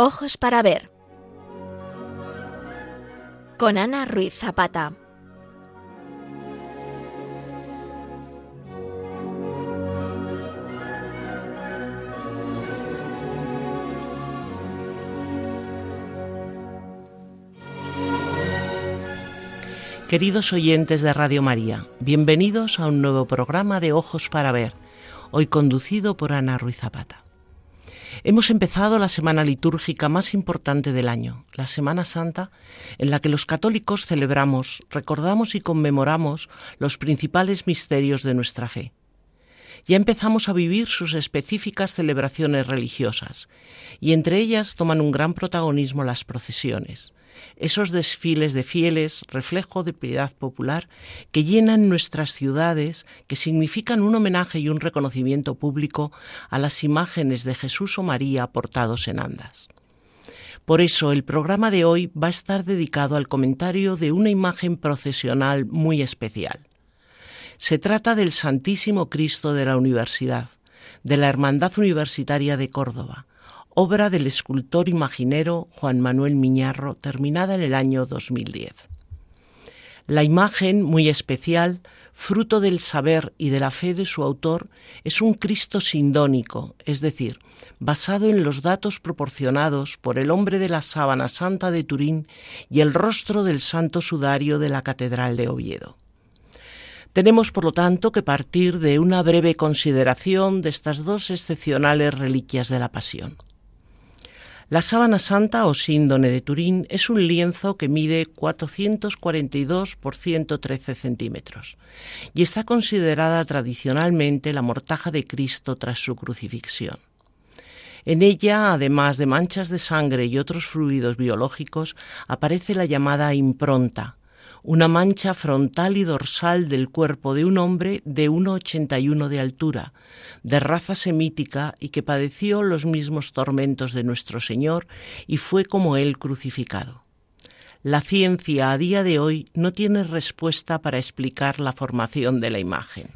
Ojos para ver. Con Ana Ruiz Zapata. Queridos oyentes de Radio María, bienvenidos a un nuevo programa de Ojos para Ver, hoy conducido por Ana Ruiz Zapata. Hemos empezado la semana litúrgica más importante del año, la Semana Santa, en la que los católicos celebramos, recordamos y conmemoramos los principales misterios de nuestra fe. Ya empezamos a vivir sus específicas celebraciones religiosas, y entre ellas toman un gran protagonismo las procesiones, esos desfiles de fieles, reflejo de piedad popular, que llenan nuestras ciudades, que significan un homenaje y un reconocimiento público a las imágenes de Jesús o María portados en andas. Por eso el programa de hoy va a estar dedicado al comentario de una imagen procesional muy especial. Se trata del Santísimo Cristo de la Universidad, de la Hermandad Universitaria de Córdoba, obra del escultor imaginero Juan Manuel Miñarro, terminada en el año 2010. La imagen, muy especial, fruto del saber y de la fe de su autor, es un Cristo sindónico, es decir, basado en los datos proporcionados por el hombre de la sábana santa de Turín y el rostro del santo sudario de la Catedral de Oviedo. Tenemos, por lo tanto, que partir de una breve consideración de estas dos excepcionales reliquias de la Pasión. La sábana santa o síndone de Turín es un lienzo que mide 442 por 113 centímetros y está considerada tradicionalmente la mortaja de Cristo tras su crucifixión. En ella, además de manchas de sangre y otros fluidos biológicos, aparece la llamada impronta, una mancha frontal y dorsal del cuerpo de un hombre de 1,81 de altura, de raza semítica y que padeció los mismos tormentos de nuestro Señor y fue como él crucificado. La ciencia a día de hoy no tiene respuesta para explicar la formación de la imagen.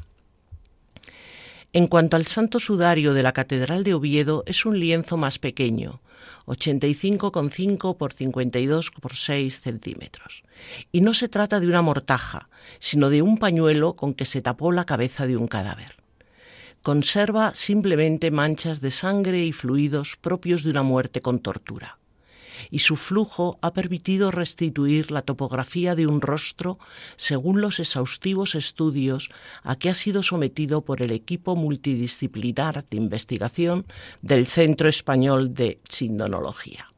En cuanto al santo sudario de la Catedral de Oviedo, es un lienzo más pequeño, 85,5 por 52 por 6 centímetros. Y no se trata de una mortaja, sino de un pañuelo con que se tapó la cabeza de un cadáver. Conserva simplemente manchas de sangre y fluidos propios de una muerte con tortura y su flujo ha permitido restituir la topografía de un rostro según los exhaustivos estudios a que ha sido sometido por el equipo multidisciplinar de investigación del Centro Español de Sindonología.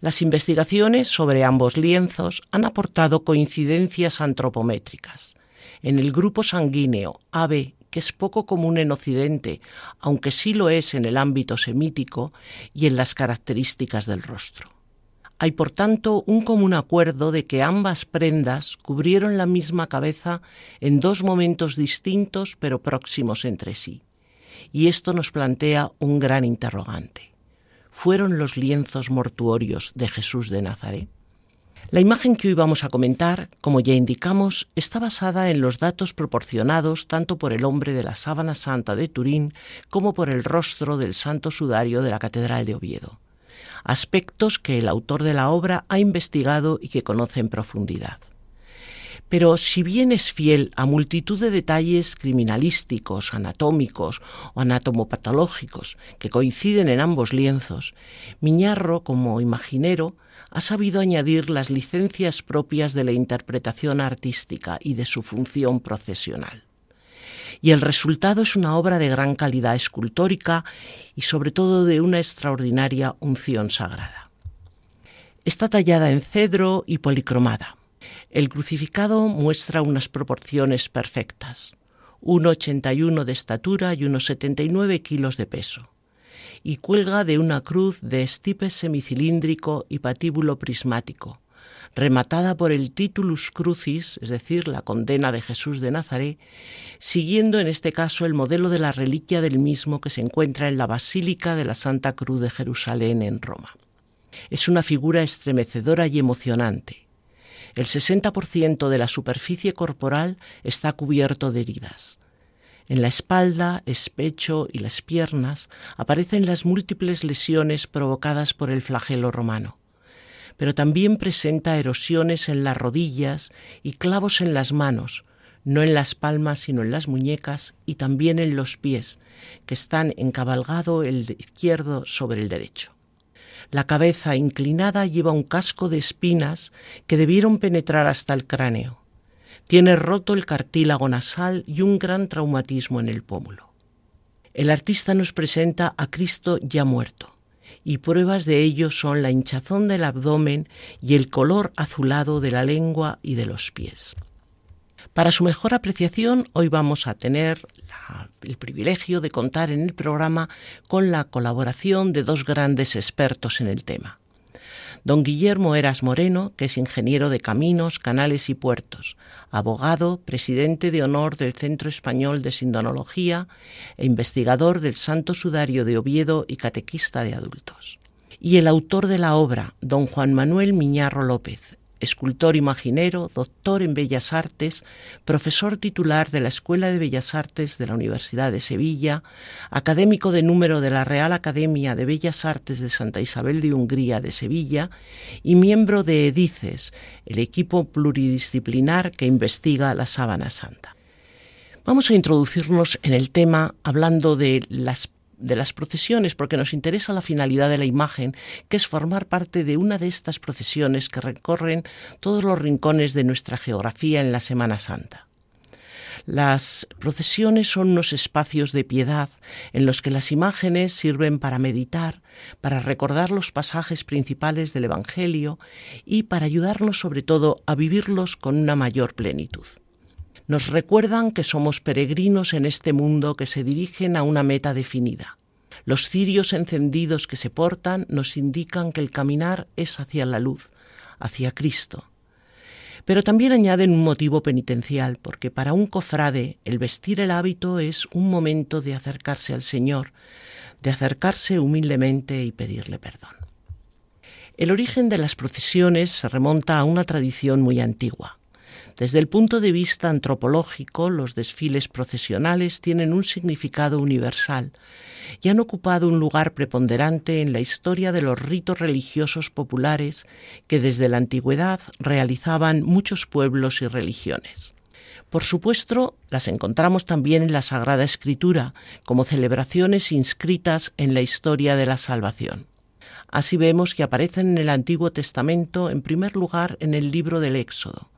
Las investigaciones sobre ambos lienzos han aportado coincidencias antropométricas. En el grupo sanguíneo AB que es poco común en Occidente, aunque sí lo es en el ámbito semítico y en las características del rostro. Hay, por tanto, un común acuerdo de que ambas prendas cubrieron la misma cabeza en dos momentos distintos pero próximos entre sí. Y esto nos plantea un gran interrogante. ¿Fueron los lienzos mortuorios de Jesús de Nazaret? La imagen que hoy vamos a comentar, como ya indicamos, está basada en los datos proporcionados tanto por el hombre de la sábana santa de Turín como por el rostro del santo sudario de la Catedral de Oviedo, aspectos que el autor de la obra ha investigado y que conoce en profundidad. Pero si bien es fiel a multitud de detalles criminalísticos, anatómicos o anatomopatológicos que coinciden en ambos lienzos, Miñarro, como imaginero, ha sabido añadir las licencias propias de la interpretación artística y de su función procesional. Y el resultado es una obra de gran calidad escultórica y sobre todo de una extraordinaria unción sagrada. Está tallada en cedro y policromada. El crucificado muestra unas proporciones perfectas, 1,81 de estatura y unos 79 kilos de peso y cuelga de una cruz de estipe semicilíndrico y patíbulo prismático, rematada por el titulus crucis, es decir, la condena de Jesús de Nazaret, siguiendo en este caso el modelo de la reliquia del mismo que se encuentra en la Basílica de la Santa Cruz de Jerusalén en Roma. Es una figura estremecedora y emocionante. El 60% de la superficie corporal está cubierto de heridas. En la espalda, especho y las piernas aparecen las múltiples lesiones provocadas por el flagelo romano, pero también presenta erosiones en las rodillas y clavos en las manos, no en las palmas sino en las muñecas y también en los pies, que están encabalgado el izquierdo sobre el derecho. La cabeza inclinada lleva un casco de espinas que debieron penetrar hasta el cráneo. Tiene roto el cartílago nasal y un gran traumatismo en el pómulo. El artista nos presenta a Cristo ya muerto, y pruebas de ello son la hinchazón del abdomen y el color azulado de la lengua y de los pies. Para su mejor apreciación, hoy vamos a tener el privilegio de contar en el programa con la colaboración de dos grandes expertos en el tema don Guillermo Eras Moreno, que es ingeniero de caminos, canales y puertos, abogado, presidente de honor del Centro Español de Sindonología e investigador del Santo Sudario de Oviedo y catequista de adultos. Y el autor de la obra, don Juan Manuel Miñarro López, escultor imaginero, doctor en Bellas Artes, profesor titular de la Escuela de Bellas Artes de la Universidad de Sevilla, académico de número de la Real Academia de Bellas Artes de Santa Isabel de Hungría de Sevilla y miembro de EDICES, el equipo pluridisciplinar que investiga la sábana santa. Vamos a introducirnos en el tema hablando de las de las procesiones porque nos interesa la finalidad de la imagen, que es formar parte de una de estas procesiones que recorren todos los rincones de nuestra geografía en la Semana Santa. Las procesiones son unos espacios de piedad en los que las imágenes sirven para meditar, para recordar los pasajes principales del Evangelio y para ayudarnos sobre todo a vivirlos con una mayor plenitud nos recuerdan que somos peregrinos en este mundo que se dirigen a una meta definida. Los cirios encendidos que se portan nos indican que el caminar es hacia la luz, hacia Cristo. Pero también añaden un motivo penitencial, porque para un cofrade el vestir el hábito es un momento de acercarse al Señor, de acercarse humildemente y pedirle perdón. El origen de las procesiones se remonta a una tradición muy antigua. Desde el punto de vista antropológico, los desfiles procesionales tienen un significado universal y han ocupado un lugar preponderante en la historia de los ritos religiosos populares que desde la antigüedad realizaban muchos pueblos y religiones. Por supuesto, las encontramos también en la Sagrada Escritura como celebraciones inscritas en la historia de la salvación. Así vemos que aparecen en el Antiguo Testamento en primer lugar en el libro del Éxodo,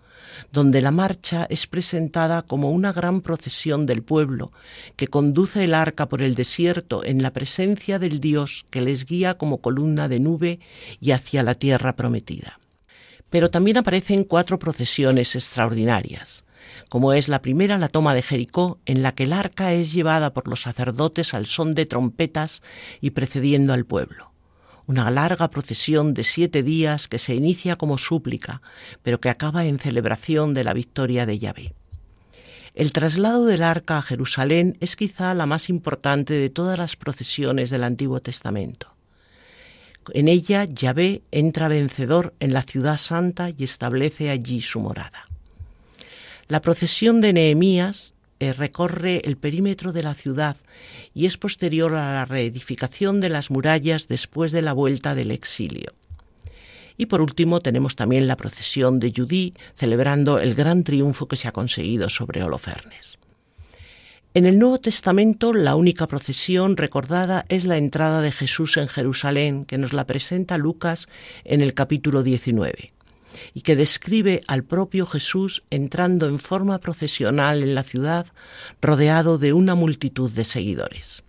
donde la marcha es presentada como una gran procesión del pueblo, que conduce el arca por el desierto en la presencia del Dios que les guía como columna de nube y hacia la tierra prometida. Pero también aparecen cuatro procesiones extraordinarias como es la primera la toma de Jericó, en la que el arca es llevada por los sacerdotes al son de trompetas y precediendo al pueblo una larga procesión de siete días que se inicia como súplica, pero que acaba en celebración de la victoria de Yahvé. El traslado del arca a Jerusalén es quizá la más importante de todas las procesiones del Antiguo Testamento. En ella Yahvé entra vencedor en la ciudad santa y establece allí su morada. La procesión de Nehemías eh, recorre el perímetro de la ciudad y es posterior a la reedificación de las murallas después de la vuelta del exilio. Y por último tenemos también la procesión de Judí, celebrando el gran triunfo que se ha conseguido sobre Holofernes. En el Nuevo Testamento la única procesión recordada es la entrada de Jesús en Jerusalén, que nos la presenta Lucas en el capítulo 19 y que describe al propio Jesús entrando en forma procesional en la ciudad rodeado de una multitud de seguidores.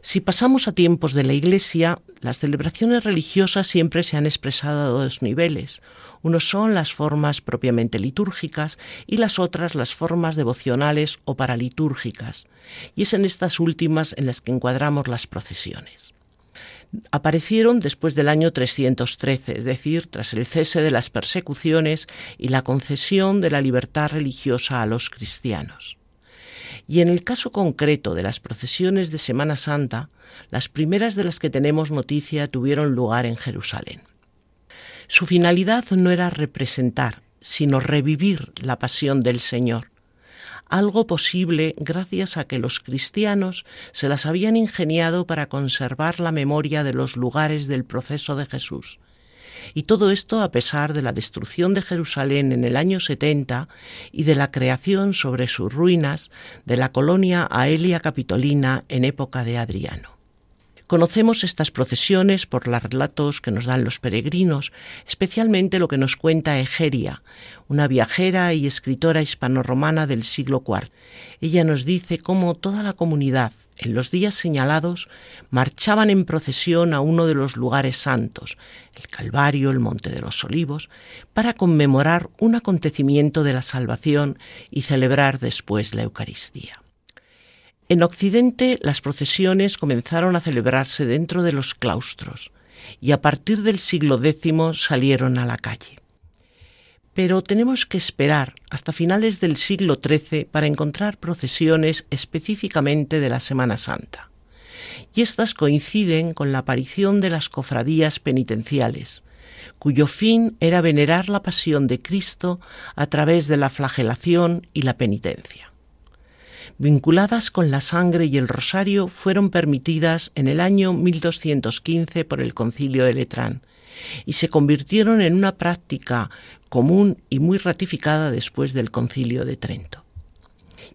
Si pasamos a tiempos de la Iglesia, las celebraciones religiosas siempre se han expresado a dos niveles. Unos son las formas propiamente litúrgicas y las otras las formas devocionales o paralitúrgicas, y es en estas últimas en las que encuadramos las procesiones aparecieron después del año 313, es decir, tras el cese de las persecuciones y la concesión de la libertad religiosa a los cristianos. Y en el caso concreto de las procesiones de Semana Santa, las primeras de las que tenemos noticia tuvieron lugar en Jerusalén. Su finalidad no era representar, sino revivir la pasión del Señor, algo posible gracias a que los cristianos se las habían ingeniado para conservar la memoria de los lugares del proceso de Jesús. Y todo esto a pesar de la destrucción de Jerusalén en el año 70 y de la creación sobre sus ruinas de la colonia Aelia Capitolina en época de Adriano. Conocemos estas procesiones por los relatos que nos dan los peregrinos, especialmente lo que nos cuenta Egeria, una viajera y escritora hispanorromana del siglo IV. Ella nos dice cómo toda la comunidad, en los días señalados, marchaban en procesión a uno de los lugares santos, el Calvario, el Monte de los Olivos, para conmemorar un acontecimiento de la salvación y celebrar después la Eucaristía. En Occidente las procesiones comenzaron a celebrarse dentro de los claustros y a partir del siglo X salieron a la calle. Pero tenemos que esperar hasta finales del siglo XIII para encontrar procesiones específicamente de la Semana Santa. Y estas coinciden con la aparición de las cofradías penitenciales, cuyo fin era venerar la pasión de Cristo a través de la flagelación y la penitencia vinculadas con la sangre y el rosario, fueron permitidas en el año 1215 por el concilio de Letrán y se convirtieron en una práctica común y muy ratificada después del concilio de Trento.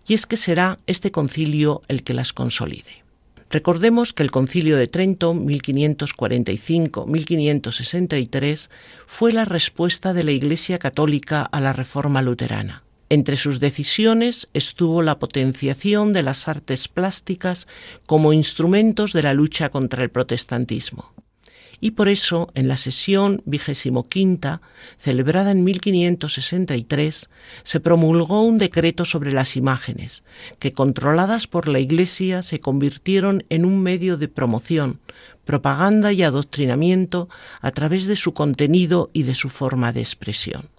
Y es que será este concilio el que las consolide. Recordemos que el concilio de Trento 1545-1563 fue la respuesta de la Iglesia católica a la reforma luterana entre sus decisiones estuvo la potenciación de las artes plásticas como instrumentos de la lucha contra el protestantismo. Y por eso, en la sesión vigésimo quinta, celebrada en 1563, se promulgó un decreto sobre las imágenes, que controladas por la Iglesia se convirtieron en un medio de promoción, propaganda y adoctrinamiento a través de su contenido y de su forma de expresión.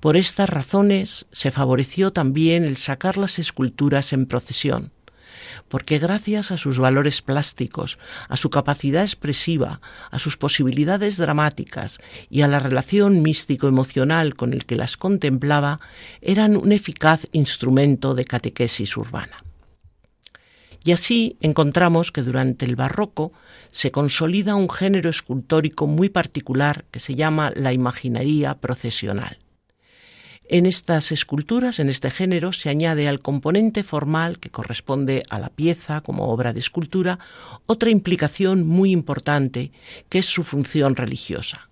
Por estas razones se favoreció también el sacar las esculturas en procesión, porque gracias a sus valores plásticos, a su capacidad expresiva, a sus posibilidades dramáticas y a la relación místico-emocional con el que las contemplaba, eran un eficaz instrumento de catequesis urbana. Y así encontramos que durante el barroco se consolida un género escultórico muy particular que se llama la imaginería procesional. En estas esculturas, en este género, se añade al componente formal que corresponde a la pieza como obra de escultura otra implicación muy importante, que es su función religiosa,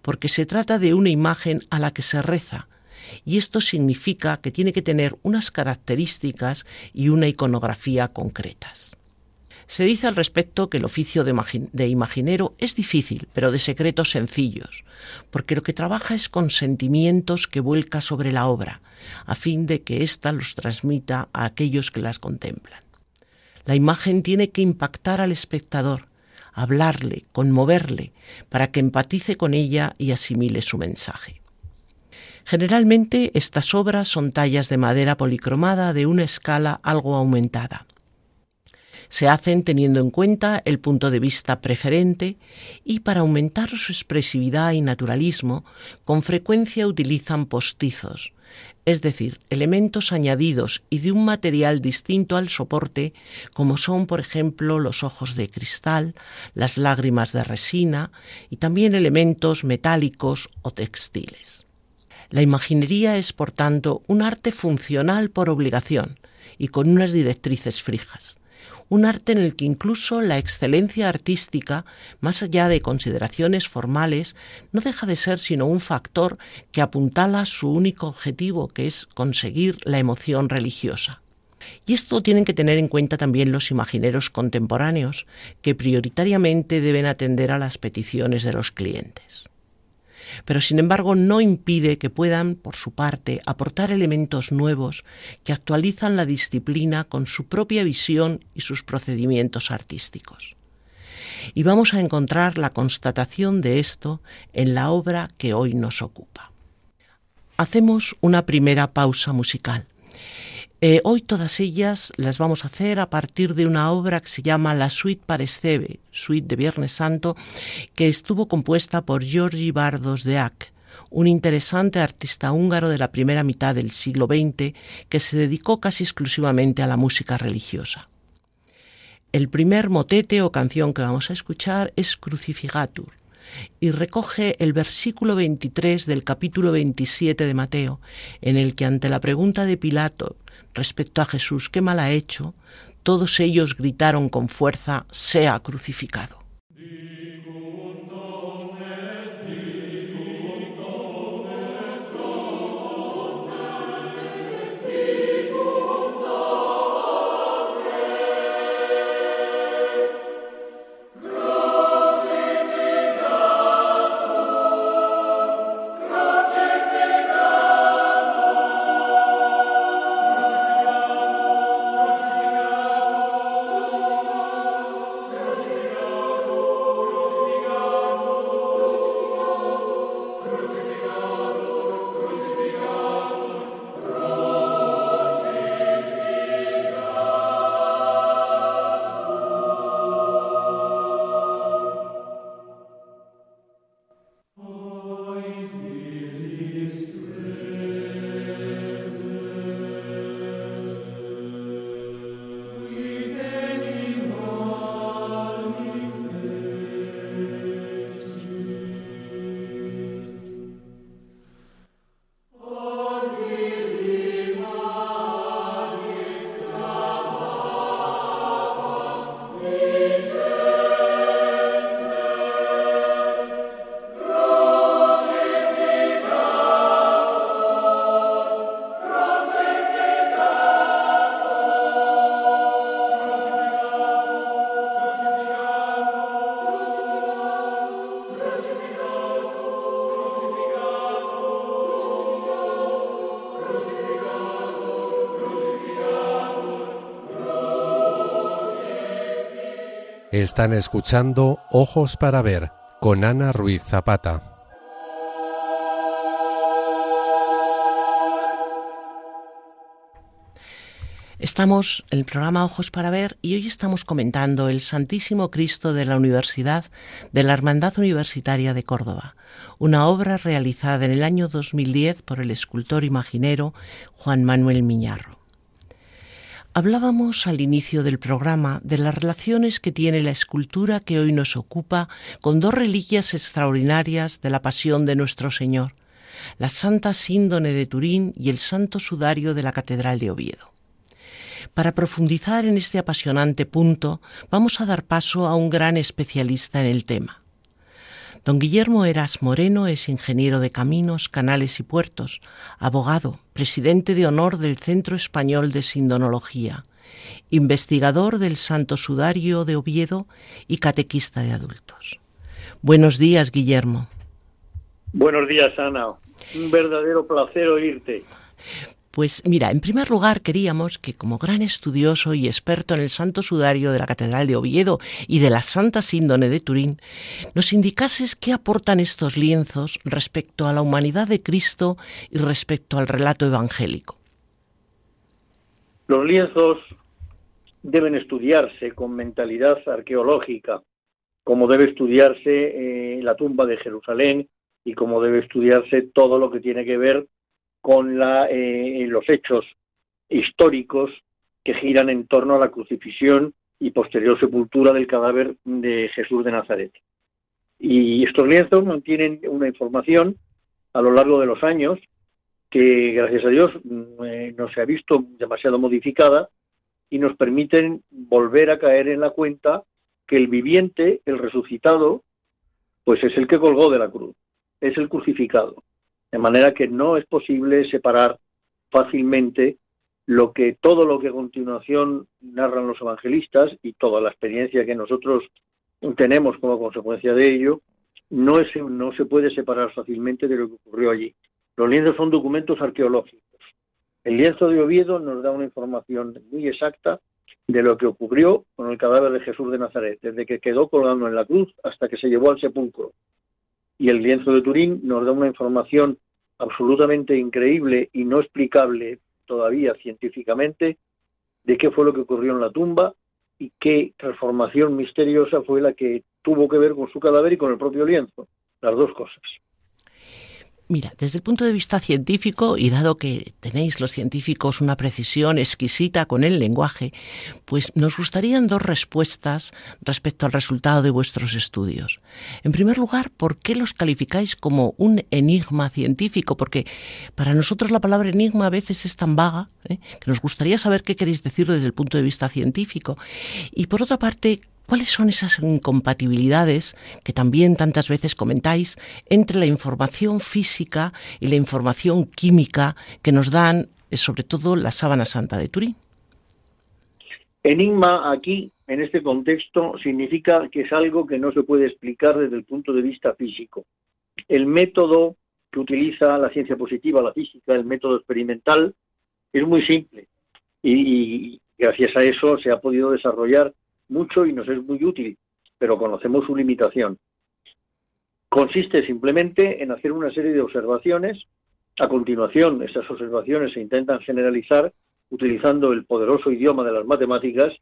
porque se trata de una imagen a la que se reza, y esto significa que tiene que tener unas características y una iconografía concretas. Se dice al respecto que el oficio de, imaginero es difícil, pero de secretos sencillos, porque lo que trabaja es con sentimientos que vuelca sobre la obra, a fin de que ésta los transmita a aquellos que las contemplan. La imagen tiene que impactar al espectador, hablarle, conmoverle, para que empatice con ella y asimile su mensaje. Generalmente estas obras son tallas de madera policromada de una escala algo aumentada se hacen teniendo en cuenta el punto de vista preferente y para aumentar su expresividad y naturalismo, con frecuencia utilizan postizos, es decir, elementos añadidos y de un material distinto al soporte, como son, por ejemplo, los ojos de cristal, las lágrimas de resina y también elementos metálicos o textiles. La imaginería es, por tanto, un arte funcional por obligación y con unas directrices fijas un arte en el que incluso la excelencia artística, más allá de consideraciones formales, no deja de ser sino un factor que apuntala su único objetivo, que es conseguir la emoción religiosa. Y esto tienen que tener en cuenta también los imagineros contemporáneos, que prioritariamente deben atender a las peticiones de los clientes pero sin embargo no impide que puedan, por su parte, aportar elementos nuevos que actualizan la disciplina con su propia visión y sus procedimientos artísticos. Y vamos a encontrar la constatación de esto en la obra que hoy nos ocupa. Hacemos una primera pausa musical eh, hoy todas ellas las vamos a hacer a partir de una obra que se llama La Suite Paresteve, Suite de Viernes Santo, que estuvo compuesta por Giorgi Bardos de Ack, un interesante artista húngaro de la primera mitad del siglo XX que se dedicó casi exclusivamente a la música religiosa. El primer motete o canción que vamos a escuchar es Crucifigatur y recoge el versículo 23 del capítulo 27 de Mateo, en el que ante la pregunta de Pilato respecto a Jesús, ¿qué mal ha hecho? Todos ellos gritaron con fuerza, sea crucificado. Están escuchando Ojos para Ver con Ana Ruiz Zapata. Estamos en el programa Ojos para Ver y hoy estamos comentando el Santísimo Cristo de la Universidad de la Hermandad Universitaria de Córdoba, una obra realizada en el año 2010 por el escultor imaginero Juan Manuel Miñarro. Hablábamos al inicio del programa de las relaciones que tiene la escultura que hoy nos ocupa con dos reliquias extraordinarias de la pasión de nuestro Señor, la Santa Síndone de Turín y el Santo Sudario de la Catedral de Oviedo. Para profundizar en este apasionante punto, vamos a dar paso a un gran especialista en el tema. Don Guillermo Eras Moreno es ingeniero de caminos, canales y puertos, abogado, presidente de honor del Centro Español de Sindonología, investigador del Santo Sudario de Oviedo y catequista de adultos. Buenos días, Guillermo. Buenos días, Ana. Un verdadero placer oírte. Pues mira, en primer lugar queríamos que como gran estudioso y experto en el Santo Sudario de la Catedral de Oviedo y de la Santa Síndone de Turín, nos indicases qué aportan estos lienzos respecto a la humanidad de Cristo y respecto al relato evangélico. Los lienzos deben estudiarse con mentalidad arqueológica, como debe estudiarse eh, la tumba de Jerusalén y como debe estudiarse todo lo que tiene que ver con la, eh, los hechos históricos que giran en torno a la crucifixión y posterior sepultura del cadáver de Jesús de Nazaret. Y estos lienzos mantienen una información a lo largo de los años que, gracias a Dios, mm, eh, no se ha visto demasiado modificada y nos permiten volver a caer en la cuenta que el viviente, el resucitado, pues es el que colgó de la cruz, es el crucificado. De manera que no es posible separar fácilmente lo que todo lo que a continuación narran los evangelistas y toda la experiencia que nosotros tenemos como consecuencia de ello, no, es, no se puede separar fácilmente de lo que ocurrió allí. Los lienzos son documentos arqueológicos. El lienzo de Oviedo nos da una información muy exacta de lo que ocurrió con el cadáver de Jesús de Nazaret, desde que quedó colgando en la cruz hasta que se llevó al sepulcro. Y el lienzo de Turín nos da una información absolutamente increíble y no explicable todavía científicamente de qué fue lo que ocurrió en la tumba y qué transformación misteriosa fue la que tuvo que ver con su cadáver y con el propio lienzo, las dos cosas. Mira, desde el punto de vista científico, y dado que tenéis los científicos una precisión exquisita con el lenguaje, pues nos gustarían dos respuestas respecto al resultado de vuestros estudios. En primer lugar, ¿por qué los calificáis como un enigma científico? Porque para nosotros la palabra enigma a veces es tan vaga ¿eh? que nos gustaría saber qué queréis decir desde el punto de vista científico. Y por otra parte, ¿Cuáles son esas incompatibilidades que también tantas veces comentáis entre la información física y la información química que nos dan eh, sobre todo la sábana santa de Turín? Enigma aquí, en este contexto, significa que es algo que no se puede explicar desde el punto de vista físico. El método que utiliza la ciencia positiva, la física, el método experimental, es muy simple y, y gracias a eso se ha podido desarrollar mucho y nos es muy útil, pero conocemos su limitación. Consiste simplemente en hacer una serie de observaciones. A continuación, esas observaciones se intentan generalizar utilizando el poderoso idioma de las matemáticas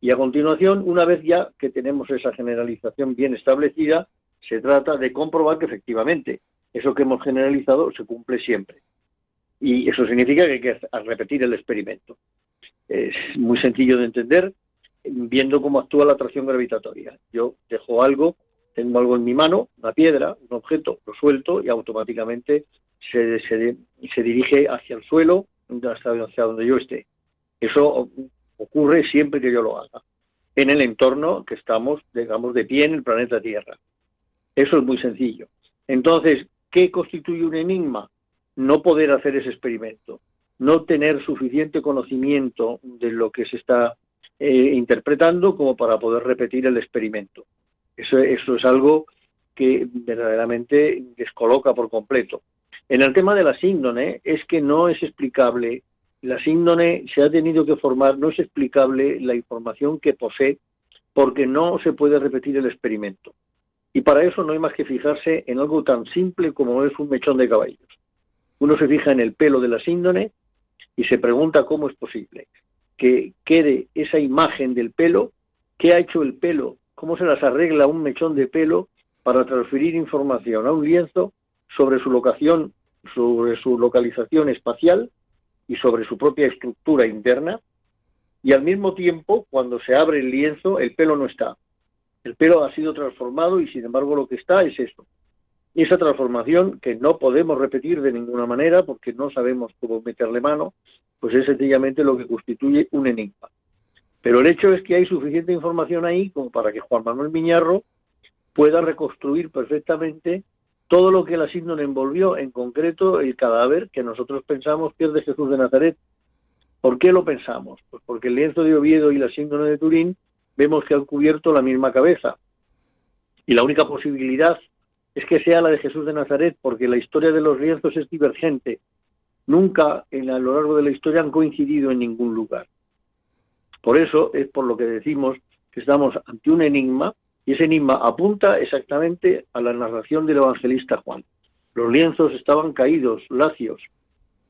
y a continuación, una vez ya que tenemos esa generalización bien establecida, se trata de comprobar que efectivamente eso que hemos generalizado se cumple siempre. Y eso significa que hay que repetir el experimento. Es muy sencillo de entender, viendo cómo actúa la atracción gravitatoria. Yo dejo algo, tengo algo en mi mano, una piedra, un objeto, lo suelto y automáticamente se, se, dirige hacia el suelo, hacia donde yo esté. Eso ocurre siempre que yo lo haga, en el entorno que estamos, digamos, de pie en el planeta Tierra. Eso es muy sencillo. Entonces, ¿qué constituye un enigma? No poder hacer ese experimento, no tener suficiente conocimiento de lo que se está eh, interpretando como para poder repetir el experimento. Eso, eso es algo que verdaderamente descoloca por completo. En el tema de la síndone es que no es explicable, la síndone se ha tenido que formar, no es explicable la información que posee porque no se puede repetir el experimento. Y para eso no hay más que fijarse en algo tan simple como es un mechón de caballos. Uno se fija en el pelo de la síndone y se pregunta cómo es posible que quede esa imagen del pelo, qué ha hecho el pelo, cómo se las arregla un mechón de pelo para transferir información a un lienzo sobre su locación, sobre su localización espacial y sobre su propia estructura interna. Y al mismo tiempo, cuando se abre el lienzo, el pelo no está. El pelo ha sido transformado y sin embargo lo que está es esto. Esa transformación que no podemos repetir de ninguna manera porque no sabemos cómo meterle mano, pues es sencillamente lo que constituye un enigma. Pero el hecho es que hay suficiente información ahí como para que Juan Manuel Miñarro pueda reconstruir perfectamente todo lo que la síndrome envolvió, en concreto el cadáver que nosotros pensamos que es de Jesús de Nazaret. ¿Por qué lo pensamos? Pues porque el lienzo de Oviedo y la síndrome de Turín vemos que han cubierto la misma cabeza. Y la única posibilidad es que sea la de Jesús de Nazaret, porque la historia de los lienzos es divergente nunca en, a lo largo de la historia han coincidido en ningún lugar. Por eso es por lo que decimos que estamos ante un enigma y ese enigma apunta exactamente a la narración del evangelista Juan. Los lienzos estaban caídos, lacios,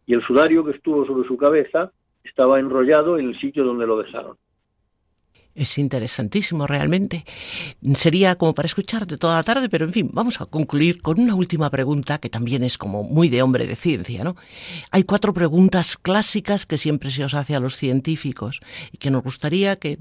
y el sudario que estuvo sobre su cabeza estaba enrollado en el sitio donde lo dejaron. Es interesantísimo realmente. Sería como para escucharte toda la tarde, pero en fin, vamos a concluir con una última pregunta que también es como muy de hombre de ciencia, ¿no? Hay cuatro preguntas clásicas que siempre se os hace a los científicos y que nos gustaría que,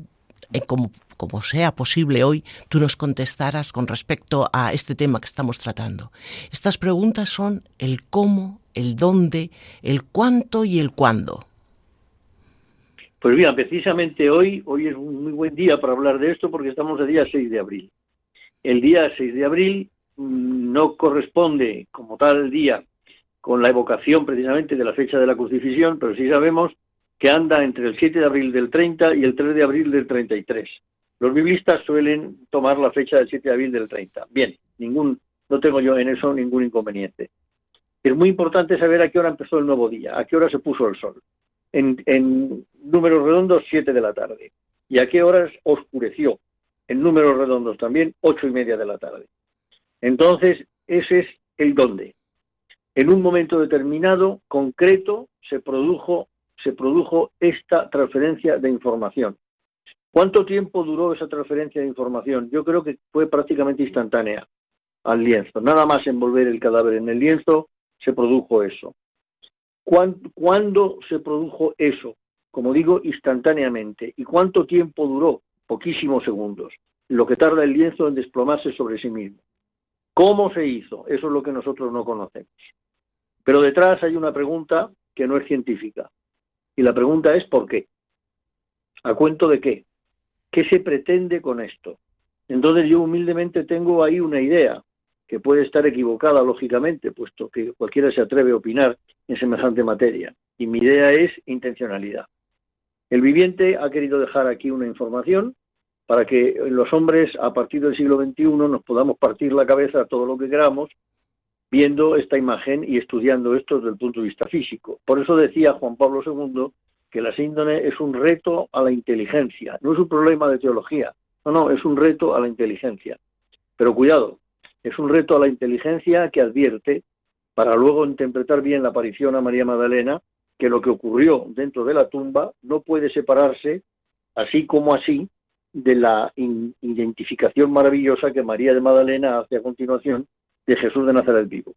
eh, como, como sea posible hoy, tú nos contestaras con respecto a este tema que estamos tratando. Estas preguntas son el cómo, el dónde, el cuánto y el cuándo. Pues bien, precisamente hoy, hoy es un muy buen día para hablar de esto porque estamos el día 6 de abril. El día 6 de abril mm, no corresponde como tal día con la evocación precisamente de la fecha de la crucifixión, pero sí sabemos que anda entre el 7 de abril del 30 y el 3 de abril del 33. Los biblistas suelen tomar la fecha del 7 de abril del 30. Bien, ningún, no tengo yo en eso ningún inconveniente. Es muy importante saber a qué hora empezó el nuevo día, a qué hora se puso el sol en, números redondos 7 de la tarde. ¿Y a qué horas oscureció? En números redondos también ocho y media de la tarde. Entonces, ese es el dónde. En un momento determinado, concreto, se produjo, se produjo esta transferencia de información. ¿Cuánto tiempo duró esa transferencia de información? Yo creo que fue prácticamente instantánea al lienzo. Nada más envolver el cadáver en el lienzo, se produjo eso. ¿Cuándo se produjo eso? Como digo, instantáneamente. ¿Y cuánto tiempo duró? Poquísimos segundos. Lo que tarda el lienzo en desplomarse sobre sí mismo. ¿Cómo se hizo? Eso es lo que nosotros no conocemos. Pero detrás hay una pregunta que no es científica. Y la pregunta es ¿por qué? ¿A cuento de qué? ¿Qué se pretende con esto? Entonces yo humildemente tengo ahí una idea, que puede estar equivocada, lógicamente, puesto que cualquiera se atreve a opinar en semejante materia. Y mi idea es intencionalidad. El viviente ha querido dejar aquí una información para que los hombres a partir del siglo XXI nos podamos partir la cabeza todo lo que queramos viendo esta imagen y estudiando esto desde el punto de vista físico. Por eso decía Juan Pablo II que la síndrome es un reto a la inteligencia, no es un problema de teología, no, no, es un reto a la inteligencia. Pero cuidado, es un reto a la inteligencia que advierte, para luego interpretar bien la aparición a María Magdalena, que lo que ocurrió dentro de la tumba no puede separarse, así como así, de la identificación maravillosa que María de Magdalena hace a continuación de Jesús de Nazaret vivo.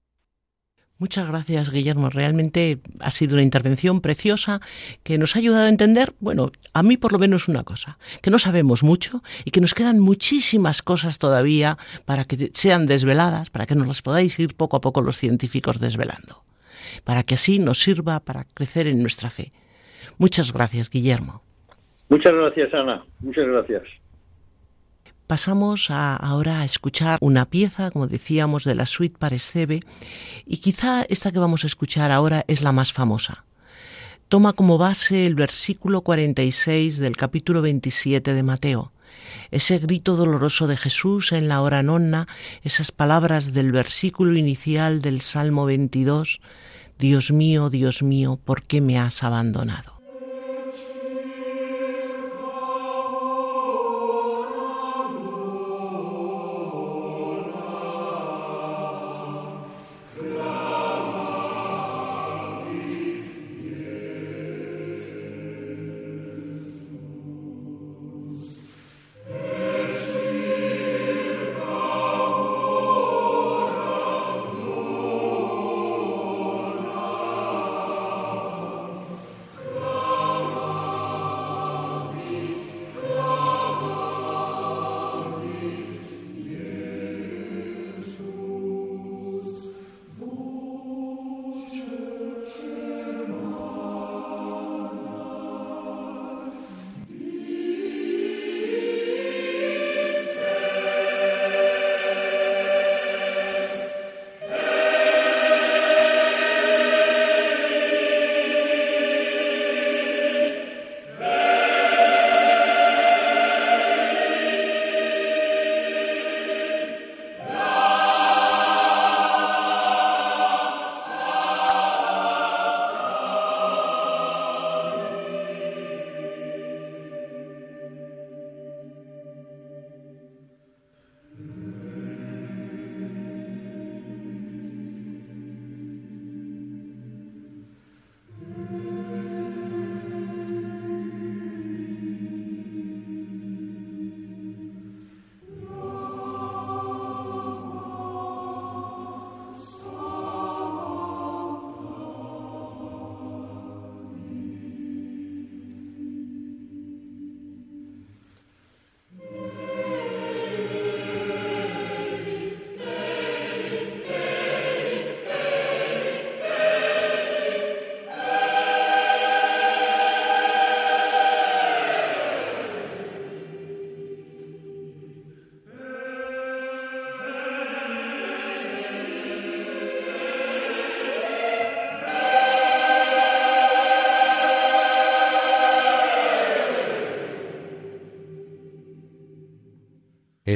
Muchas gracias, Guillermo. Realmente ha sido una intervención preciosa que nos ha ayudado a entender, bueno, a mí por lo menos una cosa, que no sabemos mucho y que nos quedan muchísimas cosas todavía para que sean desveladas, para que nos las podáis ir poco a poco los científicos desvelando, para que así nos sirva para crecer en nuestra fe. Muchas gracias, Guillermo. Muchas gracias, Ana. Muchas gracias. Pasamos ahora a escuchar una pieza, como decíamos, de la suite para y quizá esta que vamos a escuchar ahora es la más famosa. Toma como base el versículo 46 del capítulo 27 de Mateo. Ese grito doloroso de Jesús en la hora nonna, esas palabras del versículo inicial del Salmo 22, Dios mío, Dios mío, ¿por qué me has abandonado?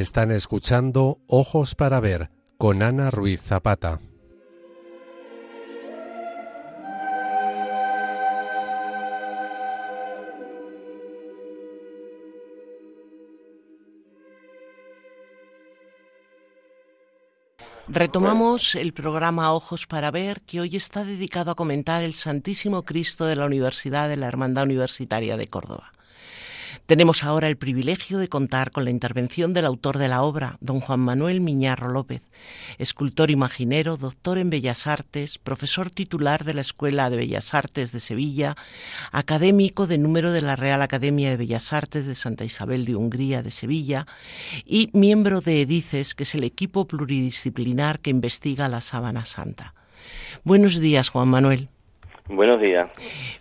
Están escuchando Ojos para Ver con Ana Ruiz Zapata. Retomamos el programa Ojos para Ver, que hoy está dedicado a comentar el Santísimo Cristo de la Universidad de la Hermandad Universitaria de Córdoba. Tenemos ahora el privilegio de contar con la intervención del autor de la obra, don Juan Manuel Miñarro López, escultor imaginero, doctor en Bellas Artes, profesor titular de la Escuela de Bellas Artes de Sevilla, académico de número de la Real Academia de Bellas Artes de Santa Isabel de Hungría de Sevilla y miembro de EDICES, que es el equipo pluridisciplinar que investiga la Sábana Santa. Buenos días, Juan Manuel. Buenos días.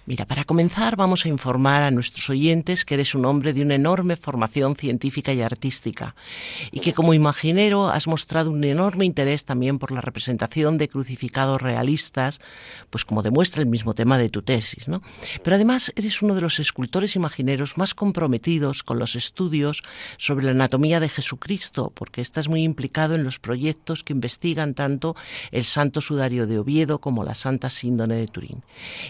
Mira, para comenzar vamos a informar a nuestros oyentes que eres un hombre de una enorme formación científica y artística y que como imaginero has mostrado un enorme interés también por la representación de crucificados realistas, pues como demuestra el mismo tema de tu tesis, ¿no? Pero además eres uno de los escultores imagineros más comprometidos con los estudios sobre la anatomía de Jesucristo, porque estás muy implicado en los proyectos que investigan tanto el Santo Sudario de Oviedo como la Santa Síndone de Turín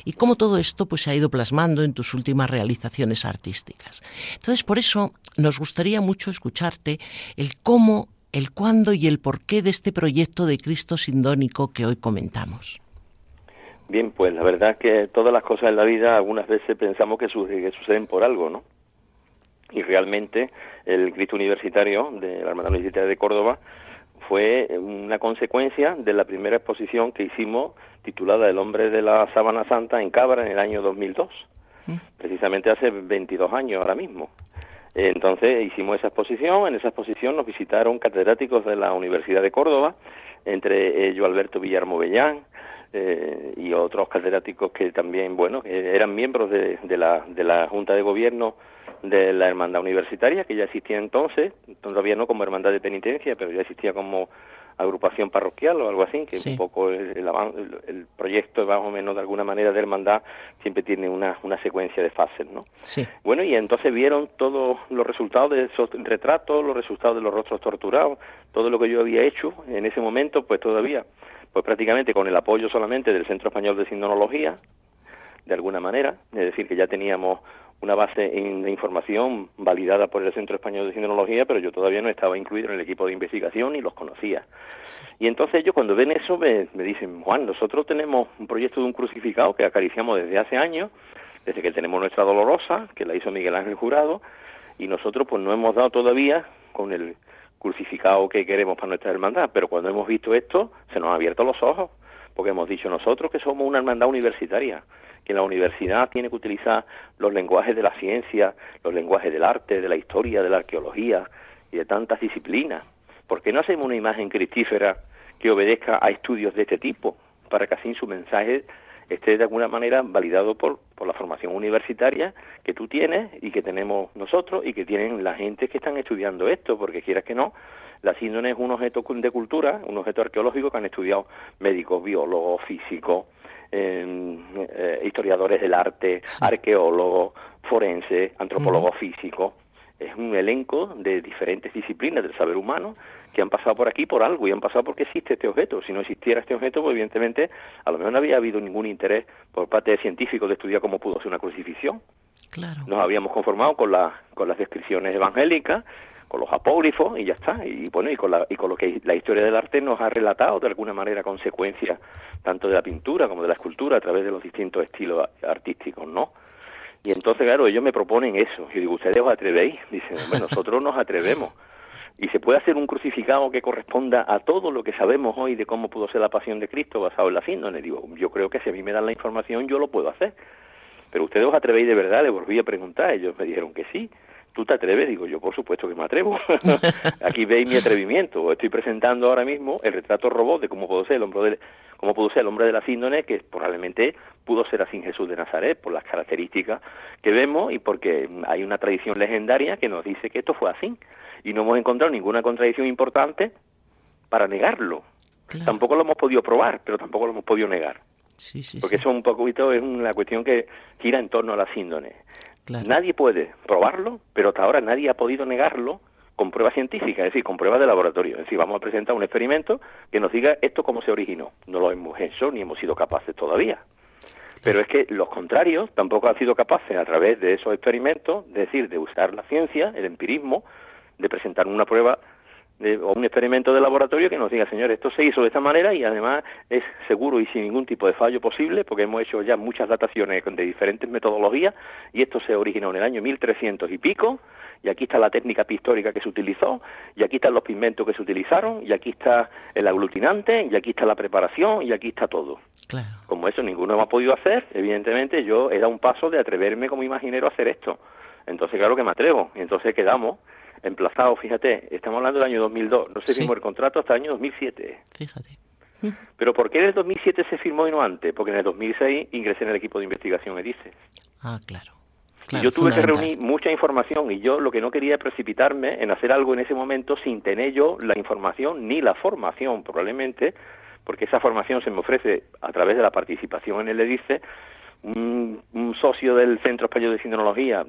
y cómo todo esto pues se ha ido plasmando en tus últimas realizaciones artísticas. Entonces, por eso nos gustaría mucho escucharte el cómo, el cuándo y el porqué de este proyecto de Cristo sindónico que hoy comentamos. Bien, pues la verdad es que todas las cosas en la vida algunas veces pensamos que, suceden por algo, ¿no? Y realmente el Cristo Universitario de la Hermandad Universitaria de Córdoba fue una consecuencia de la primera exposición que hicimos titulada El hombre de la sábana santa en Cabra en el año 2002, mm. precisamente hace 22 años ahora mismo. Entonces hicimos esa exposición, en esa exposición nos visitaron catedráticos de la Universidad de Córdoba, entre ellos Alberto Villarmo Bellán eh, y otros catedráticos que también, bueno, eran miembros de, la, de la Junta de Gobierno de la Hermandad Universitaria, que ya existía entonces, todavía no como Hermandad de Penitencia, pero ya existía como agrupación parroquial o algo así, que un poco el, el, proyecto más o menos de alguna manera de hermandad siempre tiene una, una secuencia de fases, ¿no? Sí. Bueno, y entonces vieron todos los resultados de esos retratos, los resultados de los rostros torturados, todo lo que yo había hecho en ese momento, pues todavía, pues prácticamente con el apoyo solamente del Centro Español de Sindonología, de alguna manera, es decir, que ya teníamos una base de información validada por el Centro Español de Sinología, pero yo todavía no estaba incluido en el equipo de investigación y los conocía. Y entonces ellos cuando ven eso me, dicen, Juan, nosotros tenemos un proyecto de un crucificado que acariciamos desde hace años, desde que tenemos nuestra dolorosa, que la hizo Miguel Ángel Jurado, y nosotros pues no hemos dado todavía con el crucificado que queremos para nuestra hermandad, pero cuando hemos visto esto se nos han abierto los ojos, porque hemos dicho nosotros que somos una hermandad universitaria, que la universidad tiene que utilizar los lenguajes de la ciencia, los lenguajes del arte, de la historia, de la arqueología y de tantas disciplinas. ¿Por qué no hacemos una imagen cristífera que obedezca a estudios de este tipo para que así su mensaje esté de alguna manera validado por, por la formación universitaria que tú tienes y que tenemos nosotros y que tienen la gente que están estudiando esto, porque quieras que no, la síndrome es un objeto de cultura, un objeto arqueológico que han estudiado médicos, biólogos, físicos, eh, historiadores del arte, arqueólogos, forenses, antropólogos físicos. Es un elenco de diferentes disciplinas del saber humano que han pasado por aquí por algo y han pasado porque existe este objeto. Si no existiera este objeto, pues evidentemente a lo mejor no había habido ningún interés por parte de científicos de estudiar cómo pudo ser una crucifixión. Claro. Nos habíamos conformado con, la, con las descripciones evangélicas los apógrifos y ya está. Y bueno, y con, la, y con lo que la historia del arte nos ha relatado de alguna manera consecuencias tanto de la pintura como de la escultura a través de los distintos estilos artísticos, ¿no? Y entonces, claro, ellos me proponen eso. Y digo, ¿ustedes os atrevéis? Dicen, bueno, nosotros nos atrevemos. Y se puede hacer un crucificado que corresponda a todo lo que sabemos hoy de cómo pudo ser la pasión de Cristo basado en la síndrome. Digo, yo creo que si a mí me dan la información, yo lo puedo hacer. Pero ustedes os atrevéis de verdad, le volví a preguntar. Ellos me dijeron que sí. ¿Tú te atreves? Digo, yo por supuesto que me atrevo. Aquí veis mi atrevimiento. Estoy presentando ahora mismo el retrato robot de cómo pudo ser el hombre de, cómo pudo ser el hombre de la síndrome, que probablemente pudo ser así Jesús de Nazaret, por las características que vemos y porque hay una tradición legendaria que nos dice que esto fue así. Y no hemos encontrado ninguna contradicción importante para negarlo. Tampoco lo hemos podido probar, pero tampoco lo hemos podido negar. Sí, sí, porque eso un poquito es una cuestión que gira en torno a la síndrome. Nadie puede probarlo, pero hasta ahora nadie ha podido negarlo con pruebas científicas, es decir, con pruebas de laboratorio. Es decir, vamos a presentar un experimento que nos diga esto cómo se originó. No lo hemos hecho ni hemos sido capaces todavía. Pero es que los contrarios tampoco han sido capaces a través de esos experimentos, es decir, de usar la ciencia, el empirismo, de presentar una prueba o un experimento de laboratorio que nos diga, señor, esto se hizo de esta manera y además es seguro y sin ningún tipo de fallo posible, porque hemos hecho ya muchas dataciones de diferentes metodologías y esto se originó en el año 1300 y pico, y aquí está la técnica pictórica que se utilizó, y aquí están los pigmentos que se utilizaron, y aquí está el aglutinante, y aquí está la preparación, y aquí está todo. Claro. Como eso ninguno hemos podido hacer, evidentemente yo he dado un paso de atreverme como imaginero a hacer esto. Entonces, claro que me atrevo, y entonces quedamos emplazado, fíjate, estamos hablando del año 2002, no se firmó el contrato hasta el año 2007. Fíjate. Pero ¿por qué en el 2007 se firmó y no antes? Porque en el 2006 ingresé en el equipo de investigación EDICE. Ah, claro. y yo tuve que reunir mucha información y yo lo que no quería precipitarme en hacer algo en ese momento sin tener yo la información ni la formación, probablemente, porque esa formación se me ofrece a través de la participación en el EDICE, un, socio del Centro Español de Sindonología,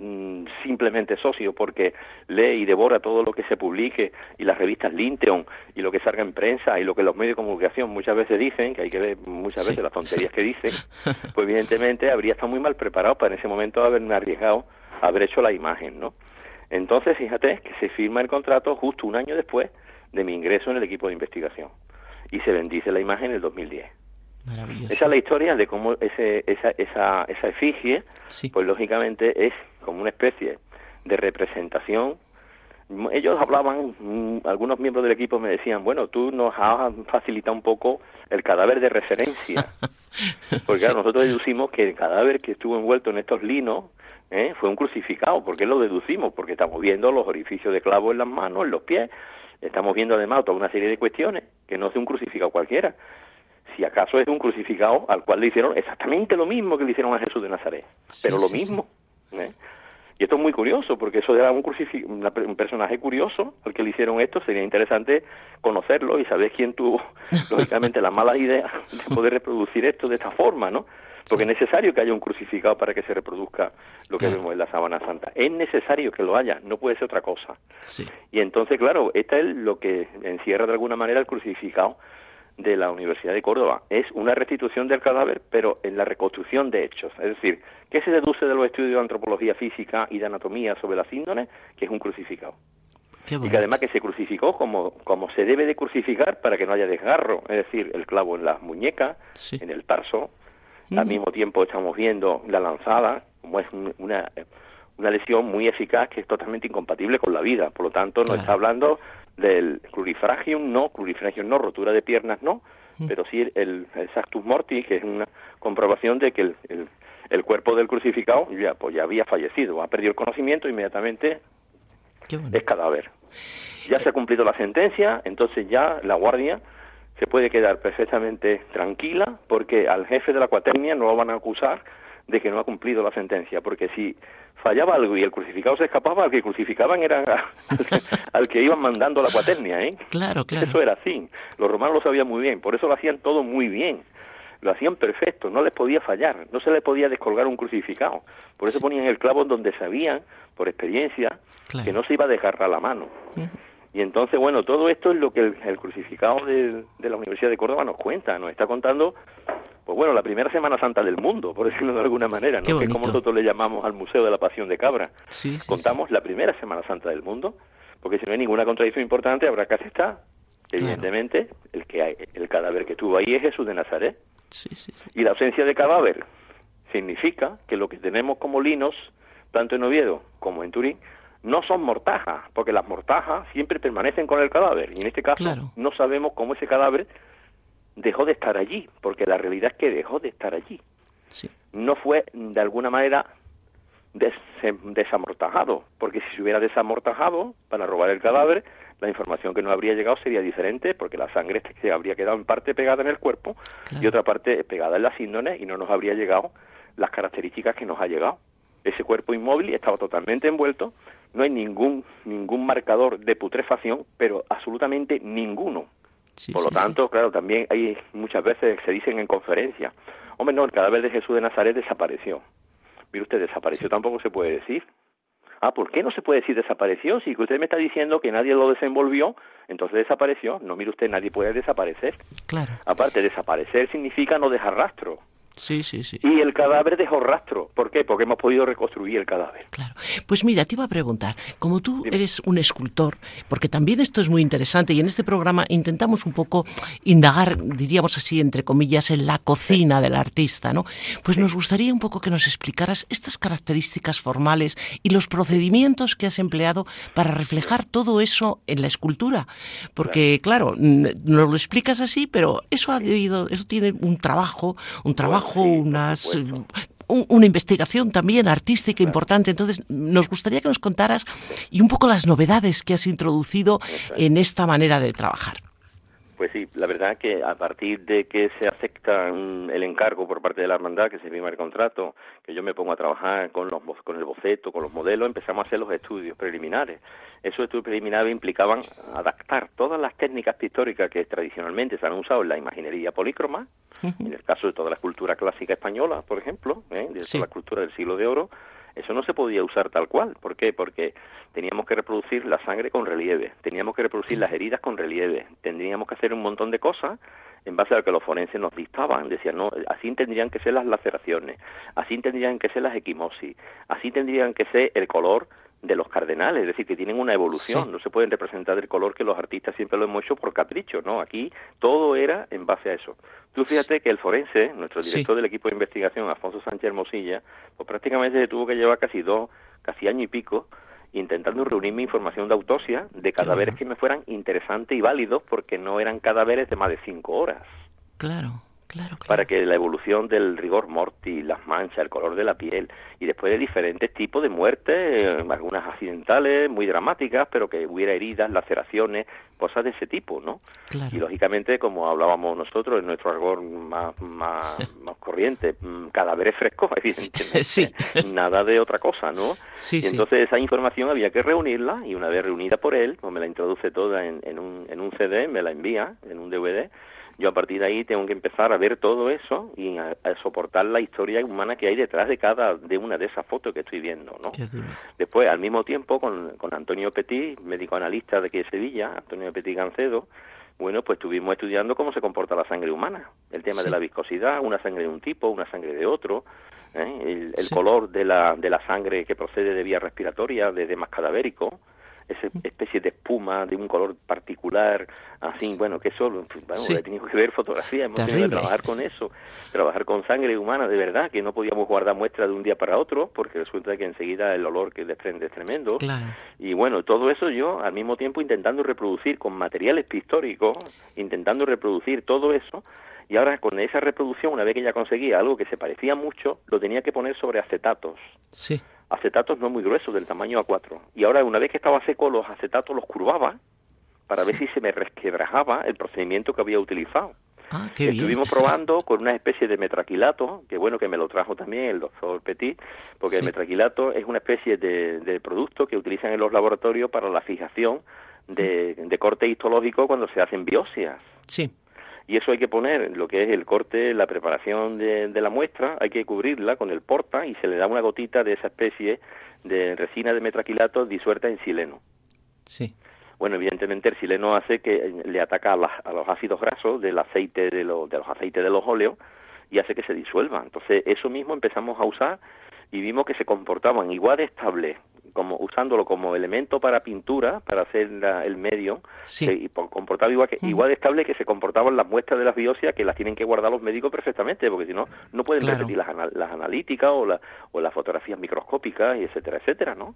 simplemente socio porque lee y devora todo lo que se publique y las revistas Linteon y lo que salga en prensa y lo que los medios de comunicación muchas veces dicen, que hay que ver muchas veces las tonterías que dicen, pues evidentemente habría estado muy mal preparado para en ese momento haberme arriesgado a haber hecho la imagen, ¿no? Entonces, fíjate que se firma el contrato justo un año después de mi ingreso en el equipo de investigación y se bendice la imagen en el 2010. Esa es la historia de cómo ese, esa, esa, esa efigie, pues lógicamente es como una especie de representación. Ellos hablaban, mm, algunos miembros del equipo me decían, bueno, tú nos has facilitado un poco el cadáver de referencia. Porque claro, nosotros deducimos que el cadáver que estuvo envuelto en estos linos ¿eh? fue un crucificado. ¿Por qué lo deducimos? Porque estamos viendo los orificios de clavo en las manos, en los pies. Estamos viendo además toda una serie de cuestiones que no es un crucificado cualquiera si acaso es un crucificado al cual le hicieron exactamente lo mismo que le hicieron a Jesús de Nazaret, pero lo mismo. ¿eh? Y esto es muy curioso, porque eso era un, un personaje curioso al que le hicieron esto. Sería interesante conocerlo y saber quién tuvo, lógicamente, la mala idea de poder reproducir esto de esta forma, ¿no? Porque es necesario que haya un crucificado para que se reproduzca lo que vemos en la sábana santa. Es necesario que lo haya, no puede ser otra cosa. Y entonces, claro, esta es lo que encierra de alguna manera el crucificado de la Universidad de Córdoba. Es una restitución del cadáver, pero en la reconstrucción de hechos. Es decir, ¿qué se deduce de los estudios de antropología física y de anatomía sobre las índones? Que es un crucificado. y que además que se crucificó como, como se debe de crucificar para que no haya desgarro, es decir, el clavo en las muñecas, en el tarso. Al mismo tiempo estamos viendo la lanzada, como es una, una lesión muy eficaz que es totalmente incompatible con la vida. Por lo tanto, no está hablando del crurifragium no, crurifragium no, rotura de piernas no, mm. pero sí el, el, sactus morti, que es una comprobación de que el, el, cuerpo del crucificado ya, pues ya había fallecido, ha perdido el conocimiento, inmediatamente es cadáver. Ya se ha cumplido la sentencia, entonces ya la guardia se puede quedar perfectamente tranquila porque al jefe de la cuaternia no lo van a acusar de que no ha cumplido la sentencia, porque si fallaba algo y el crucificado se escapaba, al que crucificaban era al, que iban mandando la cuaternia, ¿eh? Claro, claro. Eso era así. Los romanos lo sabían muy bien, por eso lo hacían todo muy bien. Lo hacían perfecto, no les podía fallar, no se les podía descolgar un crucificado. Por eso ponían el clavo donde sabían, por experiencia, que no se iba a desgarrar la mano. Y entonces, bueno, todo esto es lo que el, crucificado de, de, la Universidad de Córdoba nos cuenta, nos está contando pues bueno, la primera Semana Santa del mundo, por decirlo de alguna manera, ¿no? Que como nosotros le llamamos al Museo de la Pasión de Cabra. Contamos la primera Semana Santa del mundo, porque si no hay ninguna contradicción importante, habrá que aceptar. Evidentemente, el que hay, el cadáver que tuvo ahí es Jesús de Nazaret. Y la ausencia de cadáver significa que lo que tenemos como linos, tanto en Oviedo como en Turín, no son mortajas, porque las mortajas siempre permanecen con el cadáver. Y en este caso no sabemos cómo ese cadáver dejó de estar allí, porque la realidad es que dejó de estar allí. No fue de alguna manera desamortajado, porque si se hubiera desamortajado para robar el cadáver, la información que nos habría llegado sería diferente, porque la sangre se habría quedado en parte pegada en el cuerpo y otra parte pegada en las índones y no nos habría llegado las características que nos ha llegado. Ese cuerpo inmóvil estaba totalmente envuelto, no hay ningún ningún marcador de putrefacción, pero absolutamente ninguno. Por lo tanto, claro, también hay muchas veces se dicen en conferencias, hombre, no, el cadáver de Jesús de Nazaret desapareció. Mire usted, desapareció tampoco se puede decir. Ah, ¿por qué no se puede decir desapareció? Si usted me está diciendo que nadie lo desenvolvió, entonces desapareció. No, mire usted, nadie puede desaparecer. Claro. Aparte, desaparecer significa no dejar rastro. Sí, sí, sí. Y el cadáver dejó rastro. ¿Por qué? Porque hemos podido reconstruir el cadáver. Claro. Pues mira, te iba a preguntar, como tú eres un escultor, porque también esto es muy interesante y en este programa intentamos un poco indagar, diríamos así, entre comillas, en la cocina del artista, ¿no? Pues nos gustaría un poco que nos explicaras estas características formales y los procedimientos que has empleado para reflejar todo eso en la escultura. Porque, claro, nos lo explicas así, pero eso ha debido, eso tiene un trabajo, un trabajo, unas una investigación también artística importante. Entonces, nos gustaría que nos contaras y un poco las novedades que has introducido en esta manera de trabajar. Pues sí, la verdad que a partir de que se acepta el encargo por parte de la hermandad, que se firma el contrato, que yo me pongo a trabajar con, los, con el boceto, con los modelos, empezamos a hacer los estudios preliminares. Esos estudios preliminares implicaban adaptar todas las técnicas pictóricas que tradicionalmente se han usado en la imaginería polícroma, en el caso de toda la escultura clásica española, por ejemplo, ¿eh? de toda la escultura del siglo de oro, eso no se podía usar tal cual. ¿Por qué? Porque teníamos que reproducir la sangre con relieve, teníamos que reproducir las heridas con relieve, tendríamos que hacer un montón de cosas en base a lo que los forenses nos dictaban. Decían, no, así tendrían que ser las laceraciones, así tendrían que ser las equimosis, así tendrían que ser el color de los cardenales, es decir, que tienen una evolución, no se pueden representar el color que los artistas siempre lo hemos hecho por capricho, ¿no? Aquí todo era en base a eso. Tú fíjate que el forense, nuestro director del equipo de investigación, Alfonso Sánchez Hermosilla, pues prácticamente se tuvo que llevar casi dos, casi año y pico, intentando reunirme información de autopsia de cadáveres que me fueran interesantes y válidos porque no eran cadáveres de más de cinco horas. Claro. Para que la evolución del rigor mortis, las manchas, el color de la piel y después de diferentes tipos de muertes, eh, algunas accidentales, muy dramáticas, pero que hubiera heridas, laceraciones, cosas de ese tipo, ¿no? Y lógicamente, como hablábamos nosotros en nuestro rigor más, más, más corriente, mm, cadáveres frescos, evidentemente, sí. nada de otra cosa, ¿no? Sí, y entonces esa información había que reunirla y una vez reunida por él, pues me la introduce toda en, en, un, en un CD, me la envía en un DVD yo a partir de ahí tengo que empezar a ver todo eso y a, soportar la historia humana que hay detrás de cada de una de esas fotos que estoy viendo, ¿no? Después, al mismo tiempo, con, con Antonio Petit, médico analista de aquí de Sevilla, Antonio Petit Gancedo, bueno, pues estuvimos estudiando cómo se comporta la sangre humana, el tema de la viscosidad, una sangre de un tipo, una sangre de otro, ¿eh? el, color de la, de la sangre que procede de vía respiratoria, de demás cadavérico, esa especie de espuma de un color particular, así, bueno, que eso, bueno, he tenido que ver fotografía, hemos tenido que trabajar con eso, trabajar con sangre humana de verdad, que no podíamos guardar muestras de un día para otro, porque resulta que enseguida el olor que desprende es tremendo. Y bueno, todo eso yo al mismo tiempo intentando reproducir con materiales pictóricos, intentando reproducir todo eso, y ahora con esa reproducción, una vez que ya conseguía algo que se parecía mucho, lo tenía que poner sobre acetatos. Sí acetatos no muy gruesos, del tamaño A4. Y ahora, una vez que estaba seco, los acetatos los curvaba para ver si se me resquebrajaba el procedimiento que había utilizado. Ah, Estuvimos probando con una especie de metraquilato, que bueno que me lo trajo también el doctor Petit, porque el metraquilato es una especie de, de, producto que utilizan en los laboratorios para la fijación de, de corte histológico cuando se hacen biopsias. Sí y eso hay que poner lo que es el corte, la preparación de, la muestra, hay que cubrirla con el porta y se le da una gotita de esa especie de resina de metraquilato disuelta en sileno. Sí. Bueno, evidentemente el sileno hace que le ataca a, los ácidos grasos del aceite de, de los aceites de los óleos y hace que se disuelva. Entonces, eso mismo empezamos a usar y vimos que se comportaban igual de estable como usándolo como elemento para pintura, para hacer el medio, y comportaba igual que igual de estable que se comportaban las muestras de las biopsias que las tienen que guardar los médicos perfectamente, porque si no no pueden repetir las, las analíticas o, la, o las fotografías microscópicas y etcétera, etcétera, ¿no?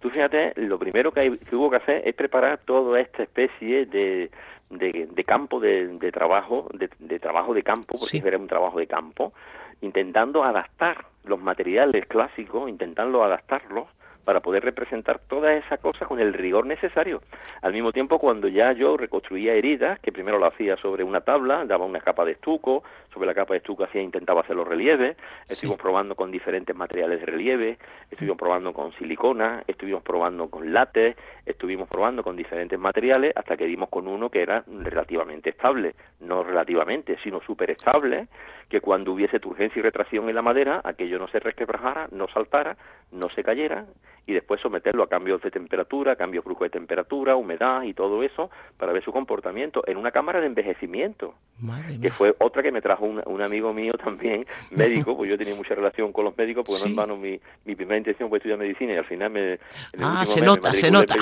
Tú fíjate, lo primero que, hay, que hubo que hacer es preparar toda esta especie de, de, campo de, de trabajo, de, trabajo de campo, porque era un trabajo de campo, intentando adaptar los materiales clásicos, intentando adaptarlos para poder representar todas esas cosas con el rigor necesario. Al mismo tiempo, cuando ya yo reconstruía heridas, que primero lo hacía sobre una tabla, daba una capa de estuco, sobre la capa de estuco hacía intentaba hacer los relieves, estuvimos probando con diferentes materiales de relieve, estuvimos probando con silicona, estuvimos probando con látex, estuvimos probando con diferentes materiales hasta que dimos con uno que era relativamente estable, no relativamente, sino súper estable, que cuando hubiese turgencia y retracción en la madera, aquello no se resquebrajara, no saltara, no se cayera y después someterlo a cambios de temperatura, cambios bruscos de temperatura, humedad y todo eso para ver su comportamiento en una cámara de envejecimiento, que fue otra que me trajo un, amigo mío también, médico, pues yo tenía mucha relación con los médicos, porque no en vano mi, mi primera intención fue estudiar medicina y al final me... En el ah, se nota, se nota.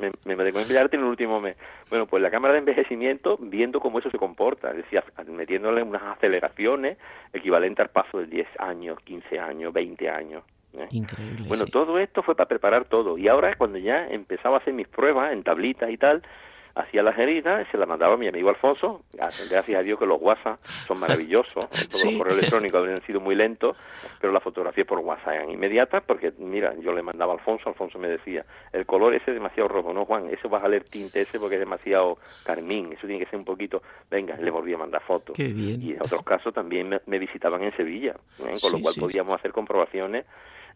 me, me, me en Bellas en el último mes. Bueno, pues la cámara de envejecimiento, viendo cómo eso se comporta, es decir, metiéndole unas aceleraciones equivalentes al paso de 10 años, 15 años, 20 años. ¿Eh? Increíble. Bueno, todo esto fue para preparar todo. Y ahora, cuando ya empezaba a hacer mis pruebas en tablitas y tal, hacía las heridas y se las mandaba a mi amigo Alfonso. Gracias a Dios que los WhatsApp son maravillosos. Todos los correos electrónicos habrían sido muy lentos, pero las fotografías por WhatsApp eran inmediatas porque, mira, yo le mandaba a Alfonso, Alfonso me decía, el color ese es demasiado rojo, no Juan, eso vas a leer tinte ese porque es demasiado carmín, eso tiene que ser un poquito, venga, le volví a mandar fotos. Y en otros casos también me, visitaban en Sevilla, ¿eh? con lo cual podíamos hacer comprobaciones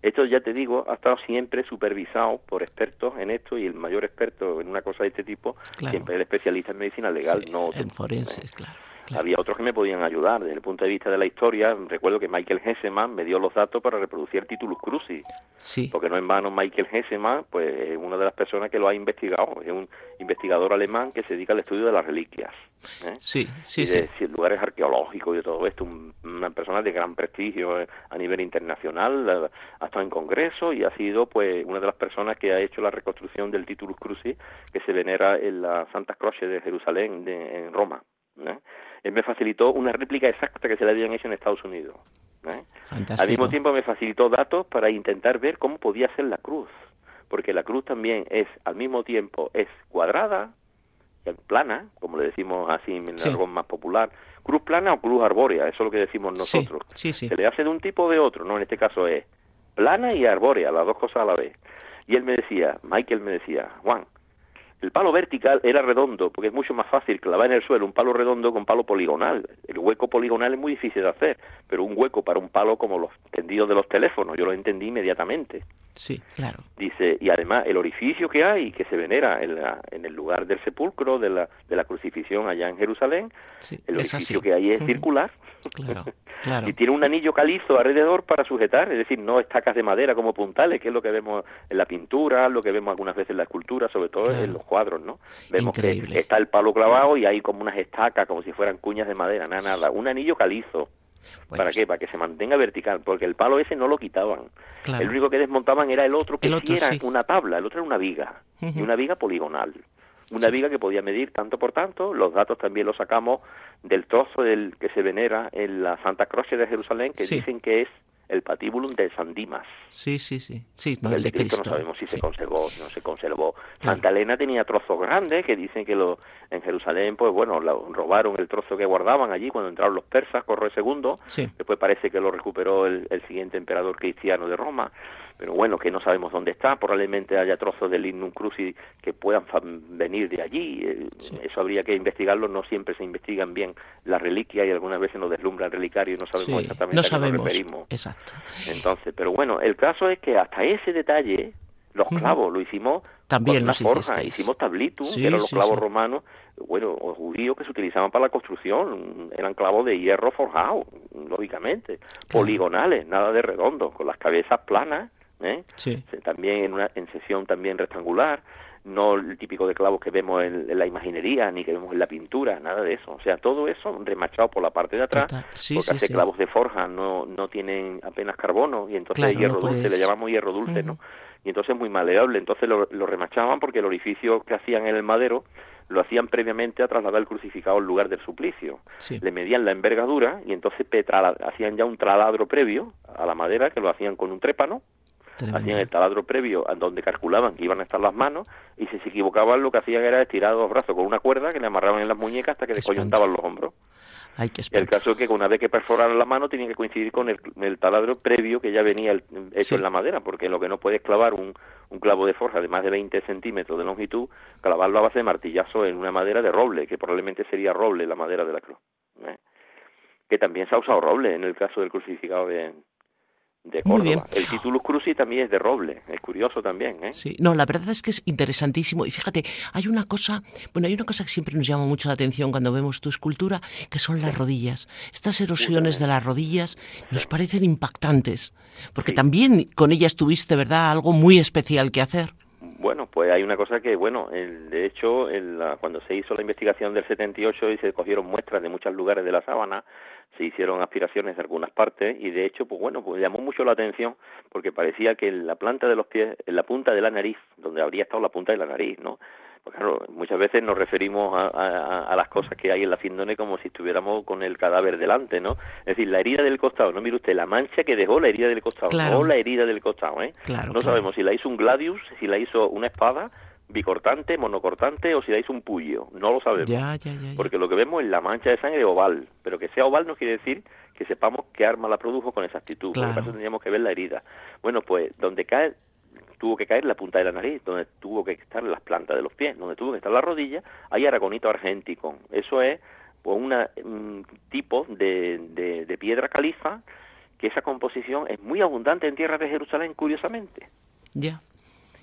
esto, ya te digo, ha estado siempre supervisado por expertos en esto y el mayor experto en una cosa de este tipo siempre es el especialista en medicina legal, no en forenses, claro. Había otros que me podían ayudar desde el punto de vista de la historia. Recuerdo que Michael Hesseman me dio los datos para reproducir Titulus Crucis. Sí. Porque no en vano Michael Hesseman, pues es una de las personas que lo ha investigado. Es un investigador alemán que se dedica al estudio de las reliquias. ¿eh? Sí, sí, y de, sí. lugares arqueológicos y de todo esto. una persona de gran prestigio eh, a nivel internacional. Ha estado en congreso y ha sido pues una de las personas que ha hecho la reconstrucción del Titulus Crucis que se venera en la Santa Croce de Jerusalén, en Roma. ¿eh? Él me facilitó una réplica exacta que se le habían hecho en Estados Unidos. ¿eh? Al mismo tiempo me facilitó datos para intentar ver cómo podía ser la cruz, porque la cruz también es, al mismo tiempo, es cuadrada, plana, como le decimos así en algo más popular, cruz plana o cruz arbórea, eso es lo que decimos nosotros. Se le hace de un tipo o de otro, no, en este caso es plana y arbórea, las dos cosas a la vez. Y él me decía, Michael me decía, Juan, el palo vertical era redondo, porque es mucho más fácil clavar en el suelo un palo redondo con palo poligonal. El hueco poligonal es muy difícil de hacer, pero un hueco para un palo como los tendidos de los teléfonos, yo lo entendí inmediatamente. Sí, claro. Dice, y además el orificio que hay, que se venera en, la, en el lugar del sepulcro, de la, de la crucifixión allá en Jerusalén, el orificio que hay es circular. Claro, claro. y tiene un anillo calizo alrededor para sujetar, es decir, no estacas de madera como puntales, que es lo que vemos en la pintura, lo que vemos algunas veces en la escultura, sobre todo en los cuadros, ¿no? Vemos que está el palo clavado y hay como unas estacas, como si fueran cuñas de madera, nada, nada. Un anillo calizo. ¿Para qué? Para que se mantenga vertical, porque el palo ese no lo quitaban. El único que desmontaban era el otro, que era una tabla, el otro era una viga, y una viga poligonal. Una viga que podía medir tanto por tanto, los datos también los sacamos del trozo del que se venera en la Santa Croce de Jerusalén, que dicen que es el patibulum de San Dimas. Sí, sí, sí. sí no, el de Cristo. No sabemos si se conservó, si no se conservó. Santa Elena tenía trozos grandes que dicen que lo, en Jerusalén, pues bueno, robaron el trozo que guardaban allí cuando entraron los persas, Corro II. Sí. Después parece que lo recuperó el, el siguiente emperador cristiano de Roma pero bueno, que no sabemos dónde está, probablemente haya trozos del Lignum Crucis que puedan venir de allí, eh, eso habría que investigarlo, no siempre se investigan bien las reliquias y algunas veces nos deslumbra el relicario y no sabemos exactamente a qué nos referimos. Exacto. Entonces, pero bueno, el caso es que hasta ese detalle, los clavos, lo hicimos también una forja, hicimos tablitum, que eran los clavos romanos, bueno, o judíos que se utilizaban para la construcción, eran clavos de hierro forjado, lógicamente, poligonales, nada de redondo, con las cabezas planas, ¿eh? también en una en sesión también rectangular no el típico de clavos que vemos en, la imaginería ni que vemos en la pintura nada de eso. O sea todo eso remachado por la parte de atrás porque hace clavos de forja no no tienen apenas carbono y entonces el hierro dulce le llamamos hierro dulce no y entonces es muy maleable. Entonces lo, lo remachaban porque el orificio que hacían en el madero lo hacían previamente a trasladar el crucificado al lugar del suplicio. Le medían la envergadura y entonces hacían ya un traladro previo a la madera que lo hacían con un trépano hacían el taladro previo a donde calculaban que iban a estar las manos y si se equivocaban lo que hacían era estirar los brazos con una cuerda que le amarraban en las muñecas hasta que descoyuntaban los hombros. el caso es que una vez que perforaran la mano tenía que coincidir con el, taladro previo que ya venía hecho en la madera, porque lo que no puedes clavar un, un clavo de forja de más de 20 centímetros de longitud, clavarlo a base de martillazo en una madera de roble, que probablemente sería roble la madera de la cruz. ¿eh? Que también se ha usado roble en el caso del crucificado de, de Córdoba. El Titulus Crucis también es de roble, es curioso también, ¿eh? Sí, no, la verdad es que es interesantísimo. Y fíjate, hay una cosa, bueno, hay una cosa que siempre nos llama mucho la atención cuando vemos tu escultura, que son las rodillas. Estas erosiones de las rodillas nos parecen impactantes, porque también con ellas tuviste, ¿verdad?, algo muy especial que hacer. Bueno, pues hay una cosa que, bueno, el, de hecho, cuando se hizo la investigación del 78 y se cogieron muestras de muchos lugares de la sábana, se hicieron aspiraciones de algunas partes y de hecho, pues bueno, pues llamó mucho la atención porque parecía que en la planta de los pies, en la punta de la nariz, donde habría estado la punta de la nariz, ¿no? Pues claro, muchas veces nos referimos a, a, las cosas que hay en la findone como si estuviéramos con el cadáver delante, ¿no? Es decir, la herida del costado, no mire usted, la mancha que dejó la herida del costado, no la herida del costado, ¿eh? no sabemos si la hizo un gladius, si la hizo una espada, bicortante, monocortante o si hizo un puyo, no lo sabemos. Ya, ya, ya, Porque lo que vemos es la mancha de sangre oval, pero que sea oval no quiere decir que sepamos qué arma la produjo con exactitud, claro. por lo tendríamos que ver la herida. Bueno, pues donde cae tuvo que caer la punta de la nariz, donde tuvo que estar las plantas de los pies, donde tuvo que estar la rodilla, hay aragonito argéntico. Eso es pues, un tipo de, de, piedra califa que esa composición es muy abundante en tierra de Jerusalén, curiosamente. Ya.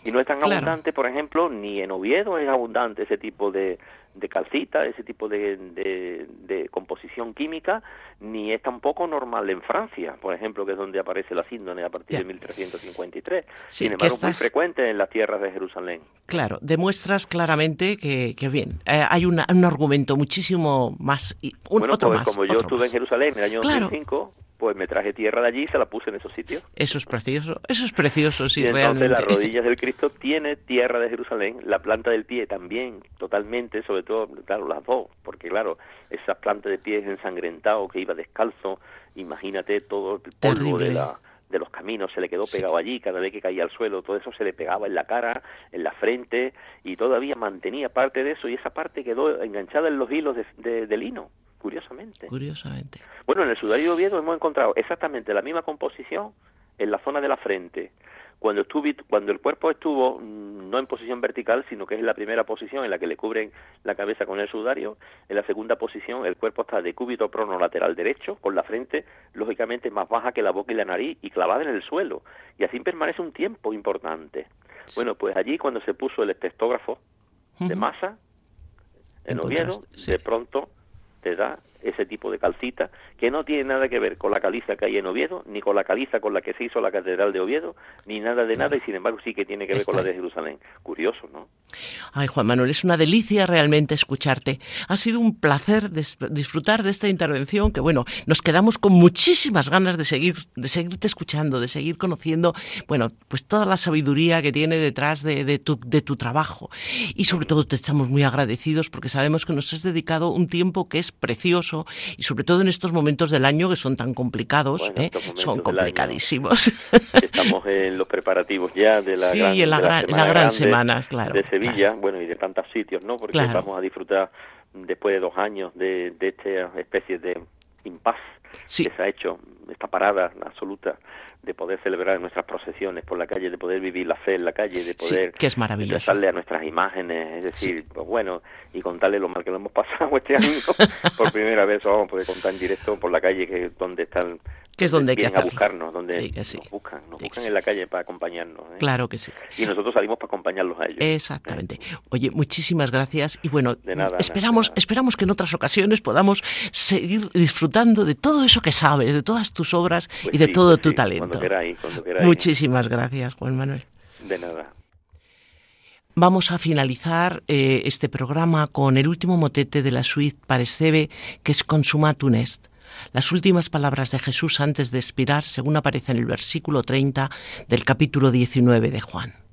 Y no es tan abundante, por ejemplo, ni en Oviedo es abundante ese tipo de, de calcita, ese tipo de, de, composición química, ni es tampoco normal en Francia, por ejemplo, que es donde aparece la síndone a partir de 1353. Sin embargo, es muy frecuente en las tierras de Jerusalén. Claro, demuestras claramente que, que bien, eh, hay un argumento muchísimo más... Un, bueno, otro pues más, como yo estuve en Jerusalén en el año 2005 pues me traje tierra de allí y se la puse en esos sitios. Eso es precioso, eso es precioso, sí, y entonces realmente. las rodillas del Cristo tiene tierra de Jerusalén, la planta del pie también, totalmente, sobre todo, claro, las dos, porque claro, esa planta de pie ensangrentado que iba descalzo, imagínate todo el polvo de la de los caminos se le quedó pegado allí, cada vez que caía al suelo, todo eso se le pegaba en la cara, en la frente, y todavía mantenía parte de eso, y esa parte quedó enganchada en los hilos de, de lino curiosamente. Curiosamente. Bueno, en el sudario de Oviedo hemos encontrado exactamente la misma composición en la zona de la frente. Cuando, estuve, cuando el cuerpo estuvo mm, no en posición vertical, sino que es la primera posición en la que le cubren la cabeza con el sudario, en la segunda posición el cuerpo está de cúbito prono lateral derecho, con la frente lógicamente más baja que la boca y la nariz y clavada en el suelo. Y así permanece un tiempo importante. Bueno, pues allí cuando se puso el espectógrafo de masa, en Oviedo, de pronto te da ese tipo de calcita que no tiene nada que ver con la caliza que hay en Oviedo, ni con la caliza con la que se hizo la Catedral de Oviedo, ni nada de nada, y sin embargo sí que tiene que ver con la de Jerusalén. Curioso, ¿no? Ay, Juan Manuel, es una delicia realmente escucharte. Ha sido un placer disfrutar de esta intervención, que bueno, nos quedamos con muchísimas ganas de seguir, de seguirte escuchando, de seguir conociendo, bueno, pues toda la sabiduría que tiene detrás de, de, tu, de tu trabajo. Y sobre todo te estamos muy agradecidos porque sabemos que nos has dedicado un tiempo que es precioso y sobre todo en estos momentos del año que son tan complicados, ¿eh? son complicadísimos. Estamos en los preparativos ya de la sí, gran, en la, gran, la gran semana, claro. De Sevilla, bueno, y de tantos sitios, ¿no? Porque vamos a disfrutar después de dos años de, de esta especie de impas que se ha hecho, esta parada absoluta de poder celebrar nuestras procesiones por la calle, de poder vivir la fe en la calle, de poder sí, que es maravilloso. a nuestras imágenes, es decir, pues bueno, y contarle lo mal que lo hemos pasado este año. por primera vez vamos a poder contar en directo por la calle que es donde están que es donde hay que a buscarnos, donde nos buscan, nos buscan en la calle para acompañarnos. ¿eh? Claro que sí. Y nosotros salimos para acompañarlos a ellos. Exactamente. Oye, muchísimas gracias y bueno, de nada, esperamos, de nada. esperamos que en otras ocasiones podamos seguir disfrutando de todo eso que sabes, de todas tus obras pues y de sí, todo pues tu talento. Cuando queráis, cuando queráis. Muchísimas gracias, Juan Manuel. De nada. Vamos a finalizar eh, este programa con el último motete de la suite Parescebe, que es Consumatum est. Las últimas palabras de Jesús antes de expirar, según aparece en el versículo 30 del capítulo 19 de Juan.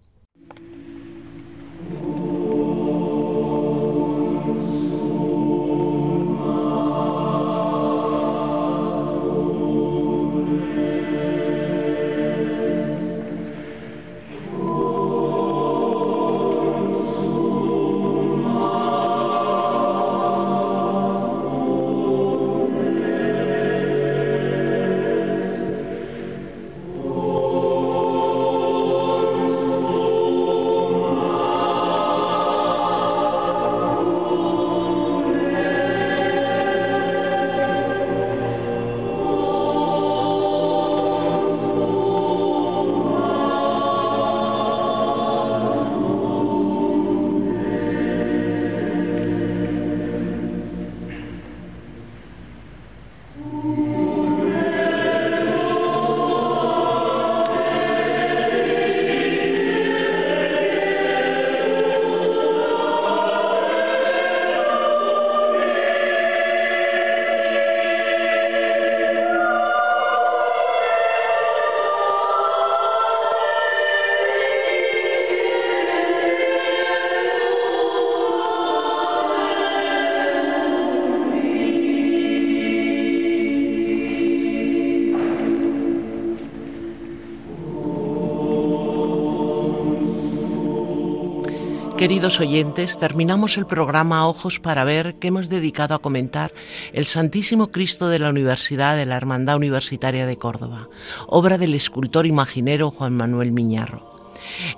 Queridos oyentes, terminamos el programa Ojos para Ver que hemos dedicado a comentar el Santísimo Cristo de la Universidad de la Hermandad Universitaria de Córdoba, obra del escultor imaginero Juan Manuel Miñarro.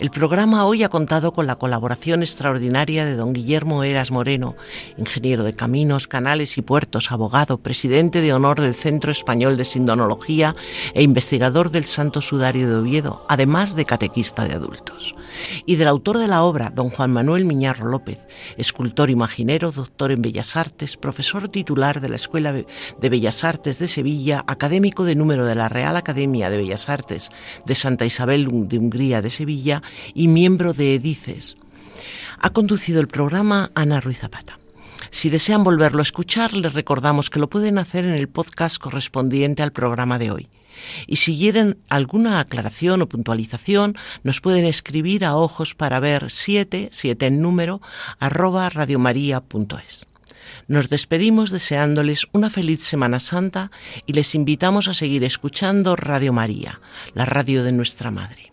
El programa hoy ha contado con la colaboración extraordinaria de don Guillermo Eras Moreno, ingeniero de caminos, canales y puertos, abogado, presidente de honor del Centro Español de Sindonología e investigador del Santo Sudario de Oviedo, además de catequista de adultos. Y del autor de la obra, don Juan Manuel Miñarro López, escultor imaginero, doctor en Bellas Artes, profesor titular de la Escuela de Bellas Artes de Sevilla, académico de número de la Real Academia de Bellas Artes de Santa Isabel de Hungría de Y miembro de EDICES. Ha conducido el programa Ana Ruiz Zapata. Si desean volverlo a escuchar, les recordamos que lo pueden hacer en el podcast correspondiente al programa de hoy. Y si quieren alguna aclaración o puntualización, nos pueden escribir a ojos para ver 7, 7 en número, arroba radiomaria.es. Nos despedimos deseándoles una feliz Semana Santa y les invitamos a seguir escuchando Radio María, la radio de nuestra Madre.